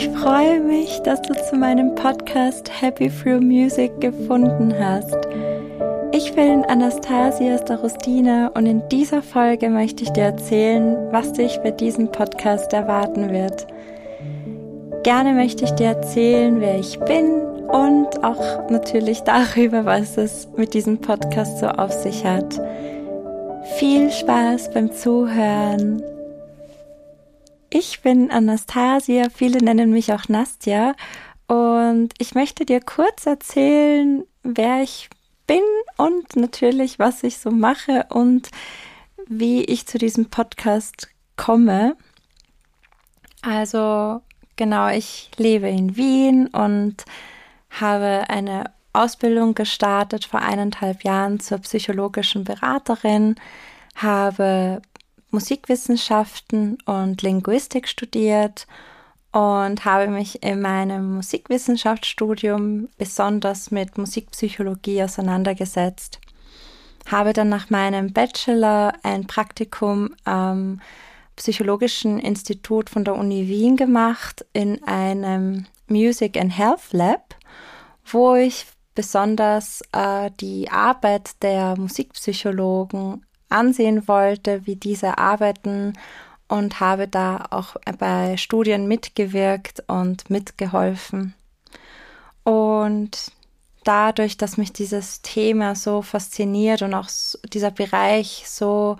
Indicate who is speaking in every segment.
Speaker 1: Ich freue mich, dass du zu meinem Podcast Happy Through Music gefunden hast. Ich bin Anastasia Starostina und in dieser Folge möchte ich dir erzählen, was dich bei diesem Podcast erwarten wird. Gerne möchte ich dir erzählen, wer ich bin und auch natürlich darüber, was es mit diesem Podcast so auf sich hat. Viel Spaß beim Zuhören. Ich bin Anastasia, viele nennen mich auch Nastja und ich möchte dir kurz erzählen, wer ich bin und natürlich, was ich so mache und wie ich zu diesem Podcast komme. Also genau, ich lebe in Wien und habe eine Ausbildung gestartet vor eineinhalb Jahren zur psychologischen Beraterin, habe Musikwissenschaften und Linguistik studiert und habe mich in meinem Musikwissenschaftsstudium besonders mit Musikpsychologie auseinandergesetzt. Habe dann nach meinem Bachelor ein Praktikum am Psychologischen Institut von der Uni Wien gemacht in einem Music and Health Lab, wo ich besonders äh, die Arbeit der Musikpsychologen ansehen wollte, wie diese arbeiten und habe da auch bei Studien mitgewirkt und mitgeholfen. Und dadurch, dass mich dieses Thema so fasziniert und auch dieser Bereich so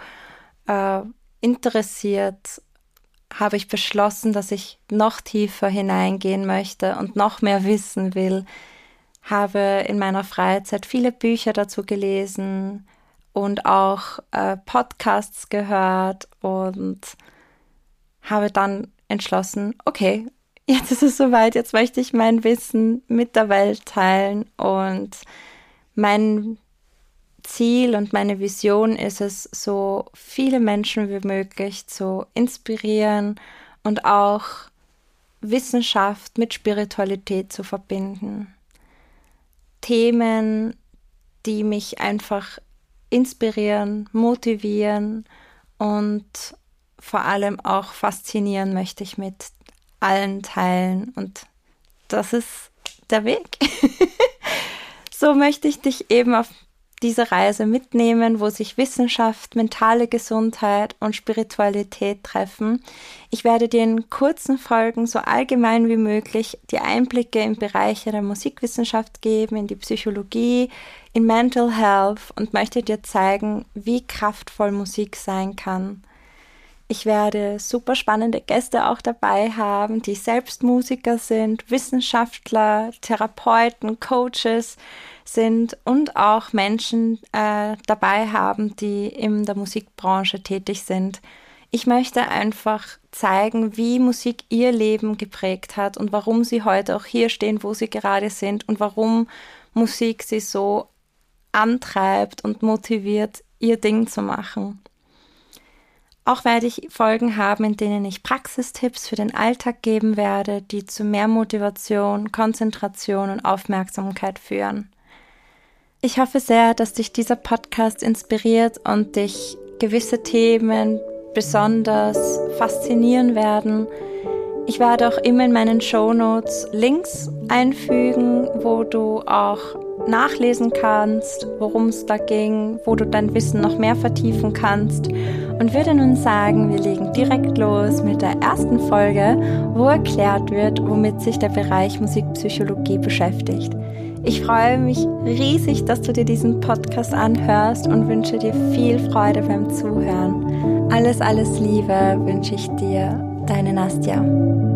Speaker 1: äh, interessiert, habe ich beschlossen, dass ich noch tiefer hineingehen möchte und noch mehr wissen will. Habe in meiner Freizeit viele Bücher dazu gelesen, und auch äh, Podcasts gehört und habe dann entschlossen, okay, jetzt ist es soweit, jetzt möchte ich mein Wissen mit der Welt teilen und mein Ziel und meine Vision ist es, so viele Menschen wie möglich zu inspirieren und auch Wissenschaft mit Spiritualität zu verbinden. Themen, die mich einfach inspirieren, motivieren und vor allem auch faszinieren möchte ich mit allen teilen. Und das ist der Weg. so möchte ich dich eben auf diese Reise mitnehmen, wo sich Wissenschaft, mentale Gesundheit und Spiritualität treffen. Ich werde dir in kurzen Folgen so allgemein wie möglich die Einblicke in Bereiche der Musikwissenschaft geben, in die Psychologie, in Mental Health und möchte dir zeigen, wie kraftvoll Musik sein kann. Ich werde super spannende Gäste auch dabei haben, die selbst Musiker sind, Wissenschaftler, Therapeuten, Coaches sind und auch Menschen äh, dabei haben, die in der Musikbranche tätig sind. Ich möchte einfach zeigen, wie Musik ihr Leben geprägt hat und warum sie heute auch hier stehen, wo sie gerade sind und warum Musik sie so antreibt und motiviert, ihr Ding zu machen. Auch werde ich Folgen haben, in denen ich Praxistipps für den Alltag geben werde, die zu mehr Motivation, Konzentration und Aufmerksamkeit führen. Ich hoffe sehr, dass dich dieser Podcast inspiriert und dich gewisse Themen besonders faszinieren werden. Ich werde auch immer in meinen Show Notes Links einfügen, wo du auch nachlesen kannst, worum es da ging, wo du dein Wissen noch mehr vertiefen kannst. Und würde nun sagen, wir legen direkt los mit der ersten Folge, wo erklärt wird, womit sich der Bereich Musikpsychologie beschäftigt. Ich freue mich riesig, dass du dir diesen Podcast anhörst und wünsche dir viel Freude beim Zuhören. Alles, alles Liebe wünsche ich dir, deine Nastja.